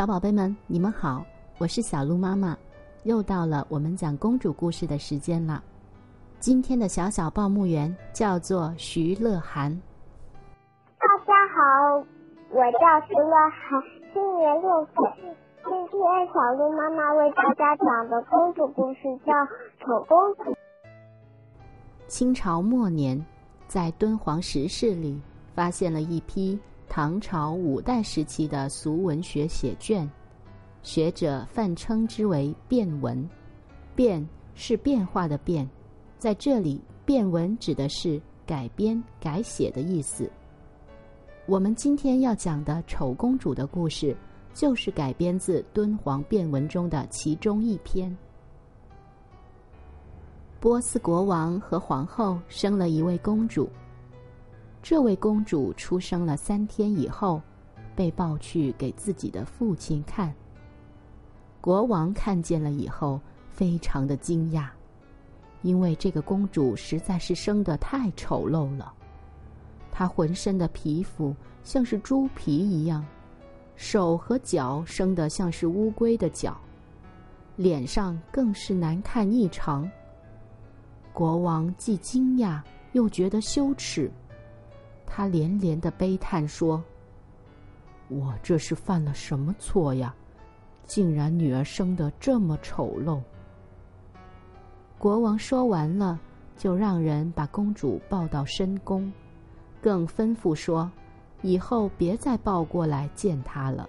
小宝贝们，你们好，我是小鹿妈妈，又到了我们讲公主故事的时间了。今天的小小报幕员叫做徐乐涵。大家好，我叫徐乐涵，今年六岁。今天小鹿妈妈为大家讲的公主故事叫《丑公主》。清朝末年，在敦煌石室里发现了一批唐朝五代时期的俗文学写卷，学者泛称之为变文。变是变化的变，在这里变文指的是改编、改写的意思。我们今天要讲的丑公主的故事。就是改编自敦煌变文中的其中一篇。波斯国王和皇后生了一位公主。这位公主出生了三天以后，被抱去给自己的父亲看。国王看见了以后，非常的惊讶，因为这个公主实在是生得太丑陋了。她浑身的皮肤像是猪皮一样。手和脚生得像是乌龟的脚，脸上更是难看异常。国王既惊讶又觉得羞耻，他连连的悲叹说：“我这是犯了什么错呀？竟然女儿生得这么丑陋。”国王说完了，就让人把公主抱到深宫，更吩咐说。以后别再抱过来见他了。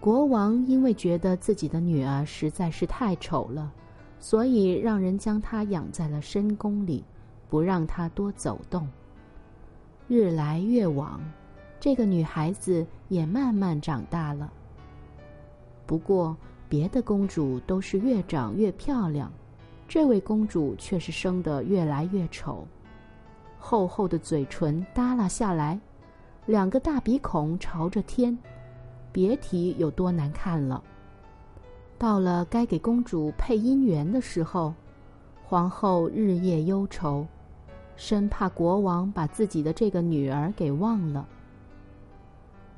国王因为觉得自己的女儿实在是太丑了，所以让人将她养在了深宫里，不让她多走动。日来月往，这个女孩子也慢慢长大了。不过，别的公主都是越长越漂亮，这位公主却是生得越来越丑。厚厚的嘴唇耷拉下来，两个大鼻孔朝着天，别提有多难看了。到了该给公主配姻缘的时候，皇后日夜忧愁，生怕国王把自己的这个女儿给忘了。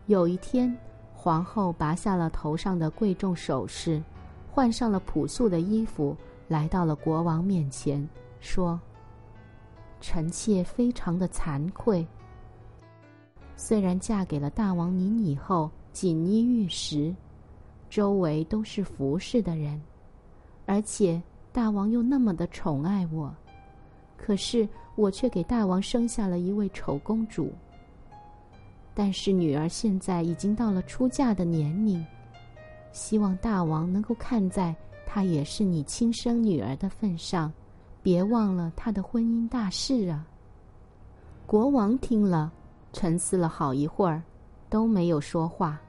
有一天，皇后拔下了头上的贵重首饰，换上了朴素的衣服，来到了国王面前，说。臣妾非常的惭愧。虽然嫁给了大王您以后锦衣玉食，周围都是服侍的人，而且大王又那么的宠爱我，可是我却给大王生下了一位丑公主。但是女儿现在已经到了出嫁的年龄，希望大王能够看在她也是你亲生女儿的份上。别忘了她的婚姻大事啊！国王听了，沉思了好一会儿，都没有说话。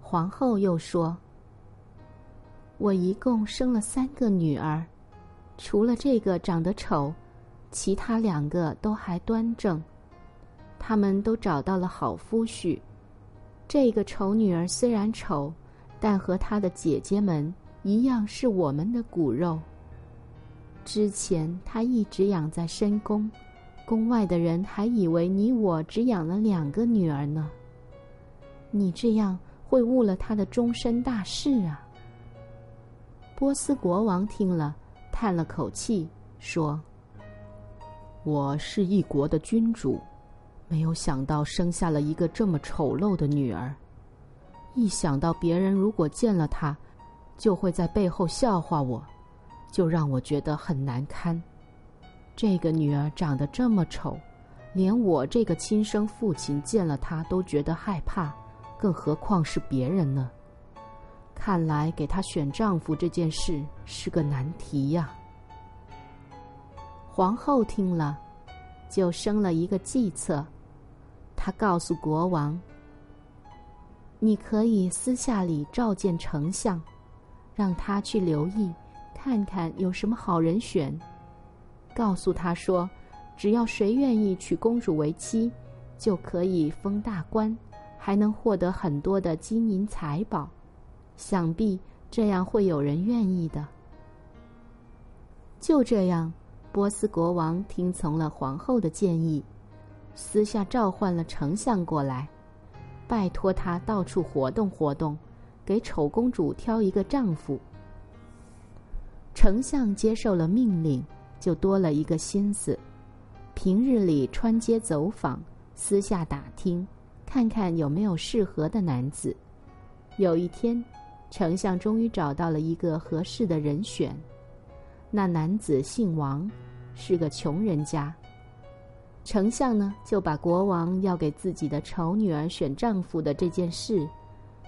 皇后又说：“我一共生了三个女儿，除了这个长得丑，其他两个都还端正。他们都找到了好夫婿。这个丑女儿虽然丑，但和她的姐姐们一样是我们的骨肉。”之前他一直养在深宫，宫外的人还以为你我只养了两个女儿呢。你这样会误了他的终身大事啊！波斯国王听了，叹了口气，说：“我是一国的君主，没有想到生下了一个这么丑陋的女儿。一想到别人如果见了她，就会在背后笑话我。”就让我觉得很难堪。这个女儿长得这么丑，连我这个亲生父亲见了她都觉得害怕，更何况是别人呢？看来给她选丈夫这件事是个难题呀。皇后听了，就生了一个计策。她告诉国王：“你可以私下里召见丞相，让他去留意。”看看有什么好人选，告诉他说，只要谁愿意娶公主为妻，就可以封大官，还能获得很多的金银财宝。想必这样会有人愿意的。就这样，波斯国王听从了皇后的建议，私下召唤了丞相过来。拜托他到处活动活动，给丑公主挑一个丈夫。丞相接受了命令，就多了一个心思，平日里穿街走访，私下打听，看看有没有适合的男子。有一天，丞相终于找到了一个合适的人选。那男子姓王，是个穷人家。丞相呢，就把国王要给自己的丑女儿选丈夫的这件事，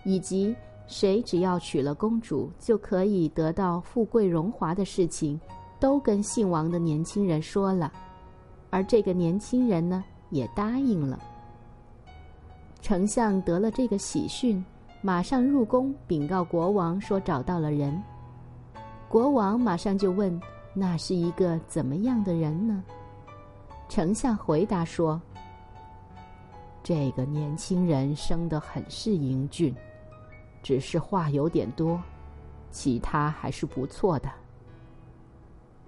以及。谁只要娶了公主就可以得到富贵荣华的事情，都跟姓王的年轻人说了，而这个年轻人呢也答应了。丞相得了这个喜讯，马上入宫禀告国王说找到了人。国王马上就问：“那是一个怎么样的人呢？”丞相回答说：“这个年轻人生得很是英俊。”只是话有点多，其他还是不错的。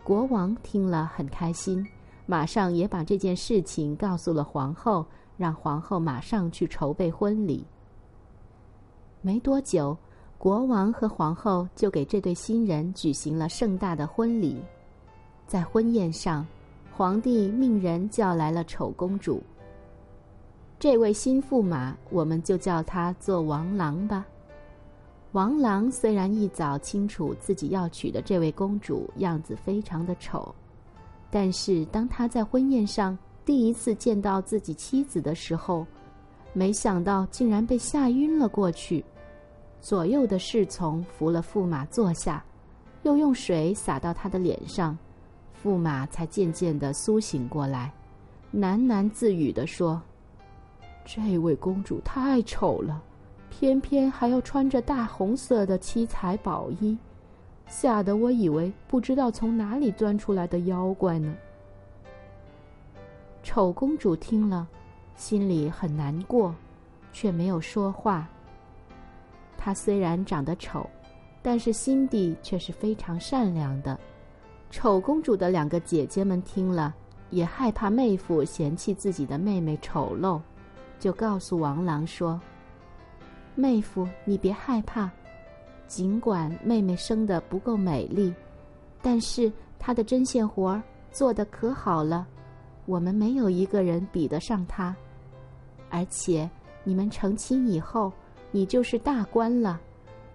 国王听了很开心，马上也把这件事情告诉了皇后，让皇后马上去筹备婚礼。没多久，国王和皇后就给这对新人举行了盛大的婚礼。在婚宴上，皇帝命人叫来了丑公主。这位新驸马，我们就叫他做王郎吧。王郎虽然一早清楚自己要娶的这位公主样子非常的丑，但是当他在婚宴上第一次见到自己妻子的时候，没想到竟然被吓晕了过去。左右的侍从扶了驸马坐下，又用水洒到他的脸上，驸马才渐渐的苏醒过来，喃喃自语的说：“这位公主太丑了。”偏偏还要穿着大红色的七彩宝衣，吓得我以为不知道从哪里钻出来的妖怪呢。丑公主听了，心里很难过，却没有说话。她虽然长得丑，但是心地却是非常善良的。丑公主的两个姐姐们听了，也害怕妹夫嫌弃自己的妹妹丑陋，就告诉王郎说。妹夫，你别害怕。尽管妹妹生的不够美丽，但是她的针线活儿做的可好了，我们没有一个人比得上她。而且你们成亲以后，你就是大官了，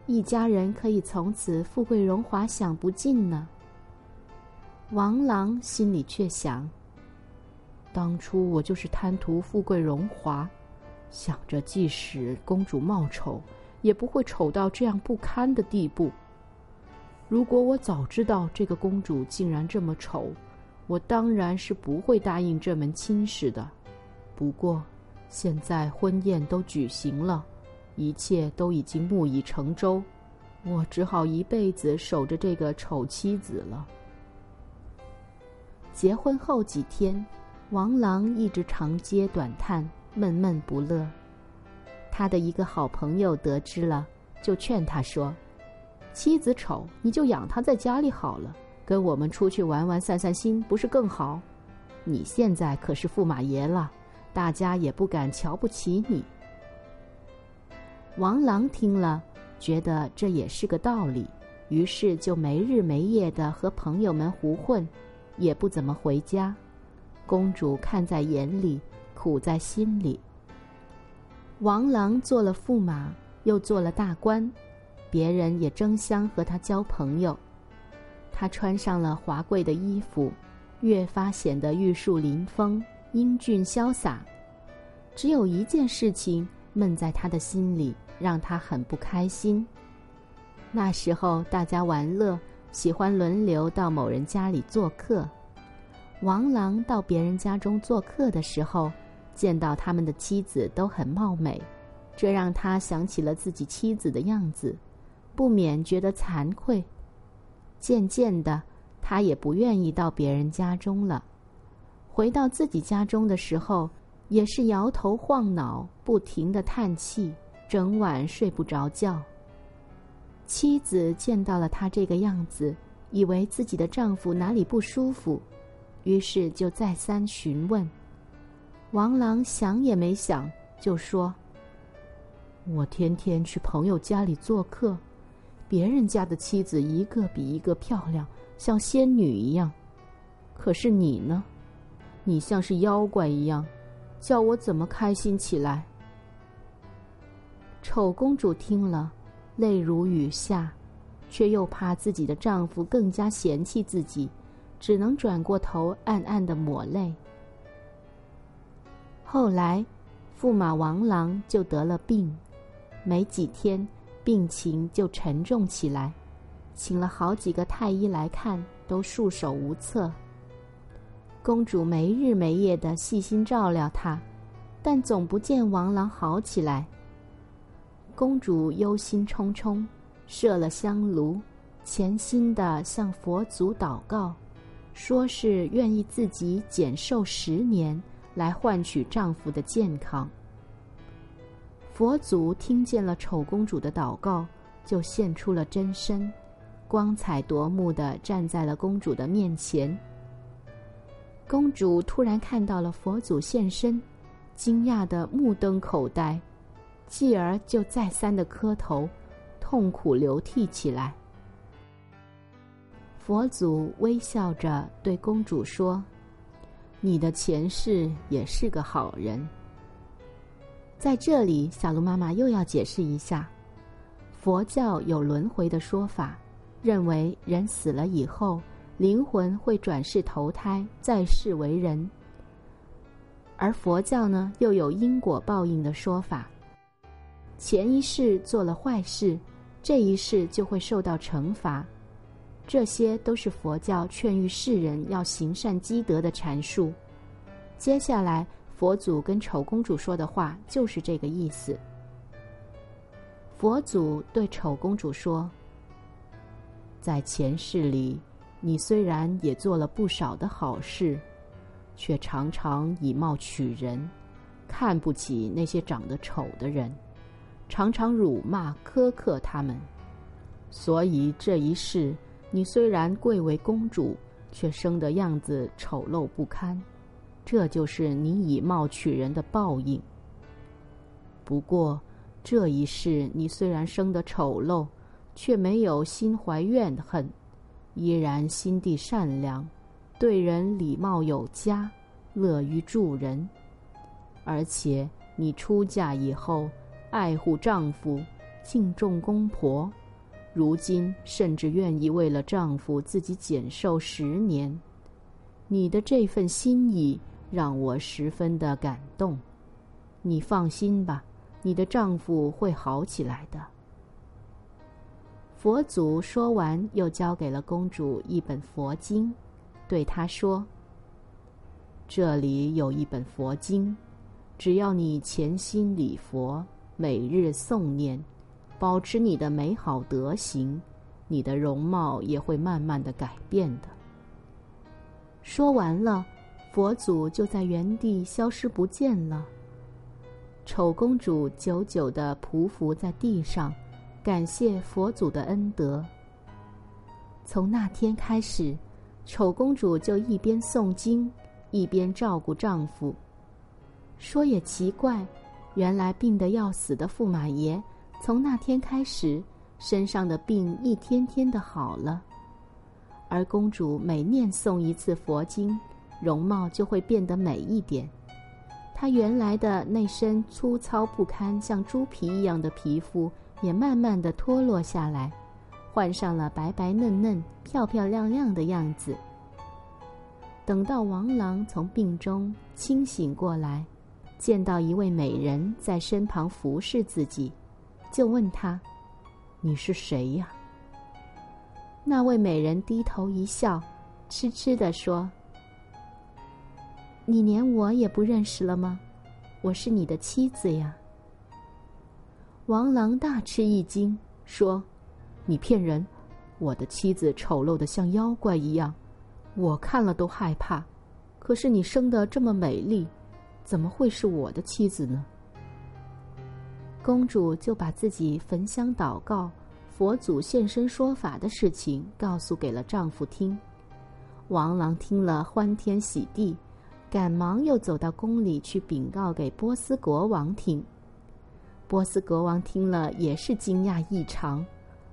一家人可以从此富贵荣华享不尽呢。王郎心里却想：当初我就是贪图富贵荣华。想着，即使公主貌丑，也不会丑到这样不堪的地步。如果我早知道这个公主竟然这么丑，我当然是不会答应这门亲事的。不过，现在婚宴都举行了，一切都已经木已成舟，我只好一辈子守着这个丑妻子了。结婚后几天，王郎一直长嗟短叹。闷闷不乐，他的一个好朋友得知了，就劝他说：“妻子丑，你就养她在家里好了，跟我们出去玩玩，散散心，不是更好？你现在可是驸马爷了，大家也不敢瞧不起你。”王郎听了，觉得这也是个道理，于是就没日没夜的和朋友们胡混，也不怎么回家。公主看在眼里。苦在心里。王郎做了驸马，又做了大官，别人也争相和他交朋友。他穿上了华贵的衣服，越发显得玉树临风、英俊潇洒。只有一件事情闷在他的心里，让他很不开心。那时候大家玩乐，喜欢轮流到某人家里做客。王郎到别人家中做客的时候，见到他们的妻子都很貌美，这让他想起了自己妻子的样子，不免觉得惭愧。渐渐的，他也不愿意到别人家中了。回到自己家中的时候，也是摇头晃脑，不停的叹气，整晚睡不着觉。妻子见到了他这个样子，以为自己的丈夫哪里不舒服，于是就再三询问。王郎想也没想，就说：“我天天去朋友家里做客，别人家的妻子一个比一个漂亮，像仙女一样。可是你呢？你像是妖怪一样，叫我怎么开心起来？”丑公主听了，泪如雨下，却又怕自己的丈夫更加嫌弃自己，只能转过头暗暗的抹泪。后来，驸马王郎就得了病，没几天，病情就沉重起来，请了好几个太医来看，都束手无策。公主没日没夜的细心照料他，但总不见王郎好起来。公主忧心忡忡，设了香炉，潜心的向佛祖祷告，说是愿意自己减寿十年，来换取丈夫的健康。佛祖听见了丑公主的祷告，就现出了真身，光彩夺目的站在了公主的面前。公主突然看到了佛祖现身，惊讶的目瞪口呆。继而就再三的磕头，痛苦流涕起来。佛祖微笑着对公主说：“你的前世也是个好人。”在这里，小鹿妈妈又要解释一下：佛教有轮回的说法，认为人死了以后，灵魂会转世投胎，再世为人；而佛教呢，又有因果报应的说法。前一世做了坏事，这一世就会受到惩罚，这些都是佛教劝喻世人要行善积德的阐述。接下来，佛祖跟丑公主说的话就是这个意思。佛祖对丑公主说：“在前世里，你虽然也做了不少的好事，却常常以貌取人，看不起那些长得丑的人。”常常辱骂苛刻他们，所以这一世你虽然贵为公主，却生的样子丑陋不堪，这就是你以貌取人的报应。不过这一世你虽然生得丑陋，却没有心怀怨恨，依然心地善良，对人礼貌有加，乐于助人，而且你出嫁以后。爱护丈夫，敬重公婆，如今甚至愿意为了丈夫自己减寿十年。你的这份心意让我十分的感动。你放心吧，你的丈夫会好起来的。佛祖说完，又交给了公主一本佛经，对她说：“这里有一本佛经，只要你潜心礼佛。”每日诵念，保持你的美好德行，你的容貌也会慢慢的改变的。说完了，佛祖就在原地消失不见了。丑公主久久的匍匐在地上，感谢佛祖的恩德。从那天开始，丑公主就一边诵经，一边照顾丈夫。说也奇怪。原来病得要死的驸马爷，从那天开始，身上的病一天天的好了。而公主每念诵一次佛经，容貌就会变得美一点。她原来的那身粗糙不堪、像猪皮一样的皮肤，也慢慢的脱落下来，换上了白白嫩嫩、漂漂亮亮的样子。等到王郎从病中清醒过来。见到一位美人在身旁服侍自己，就问他：“你是谁呀？”那位美人低头一笑，痴痴的说：“你连我也不认识了吗？我是你的妻子呀。”王郎大吃一惊，说：“你骗人！我的妻子丑陋的像妖怪一样，我看了都害怕。可是你生得这么美丽。”怎么会是我的妻子呢？公主就把自己焚香祷告、佛祖现身说法的事情告诉给了丈夫听。王郎听了欢天喜地，赶忙又走到宫里去禀告给波斯国王听。波斯国王听了也是惊讶异常，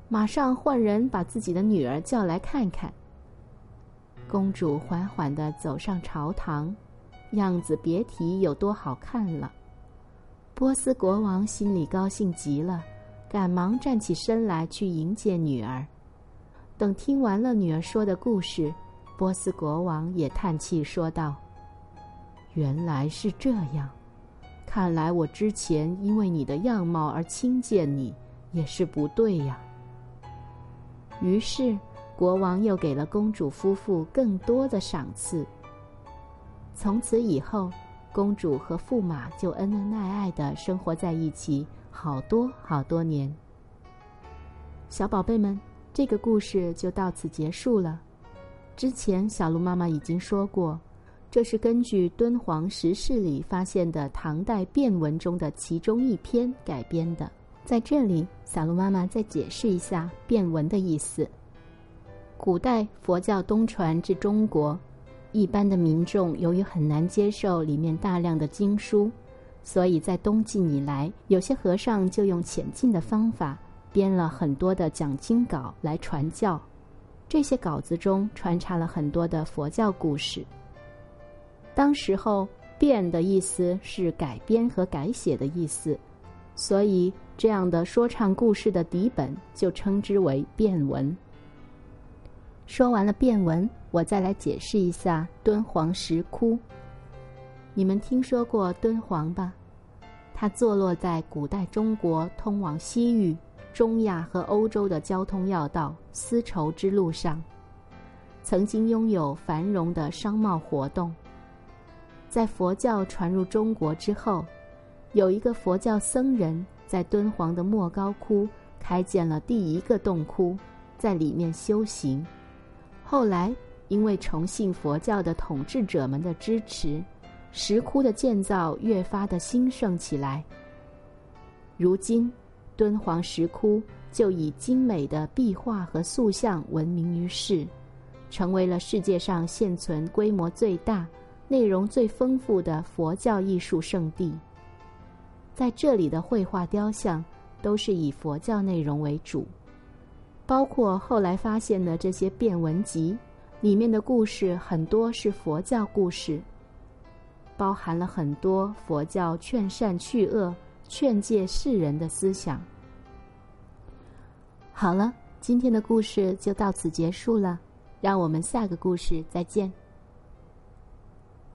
马上换人把自己的女儿叫来看看。公主缓缓地走上朝堂，样子别提有多好看了。波斯国王心里高兴极了，赶忙站起身来去迎接女儿。等听完了女儿说的故事，波斯国王也叹气说道：“原来是这样。”看来我之前因为你的样貌而轻贱你，也是不对呀。于是，国王又给了公主夫妇更多的赏赐。从此以后，公主和驸马就恩恩爱爱的生活在一起，好多好多年。小宝贝们，这个故事就到此结束了。之前，小鹿妈妈已经说过。这是根据敦煌石室里发现的唐代变文中的其中一篇改编的。在这里，小鹿妈妈再解释一下变文的意思。古代佛教东传至中国，一般的民众由于很难接受里面大量的经书，所以在东晋以来，有些和尚就用浅近的方法编了很多的讲经稿来传教。这些稿子中穿插了很多的佛教故事。当时候“变”的意思是改编和改写的意思，所以这样的说唱故事的底本就称之为变文。说完了变文，我再来解释一下敦煌石窟。你们听说过敦煌吧？它坐落在古代中国通往西域、中亚和欧洲的交通要道丝绸之路上，曾经拥有繁荣的商贸活动。在佛教传入中国之后，有一个佛教僧人在敦煌的莫高窟开建了第一个洞窟，在里面修行。后来，因为崇信佛教的统治者们的支持，石窟的建造越发的兴盛起来。如今，敦煌石窟就以精美的壁画和塑像闻名于世，成为了世界上现存规模最大。内容最丰富的佛教艺术圣地，在这里的绘画雕像都是以佛教内容为主，包括后来发现的这些变文集，里面的故事很多是佛教故事，包含了很多佛教劝善去恶、劝诫世人的思想。好了，今天的故事就到此结束了，让我们下个故事再见。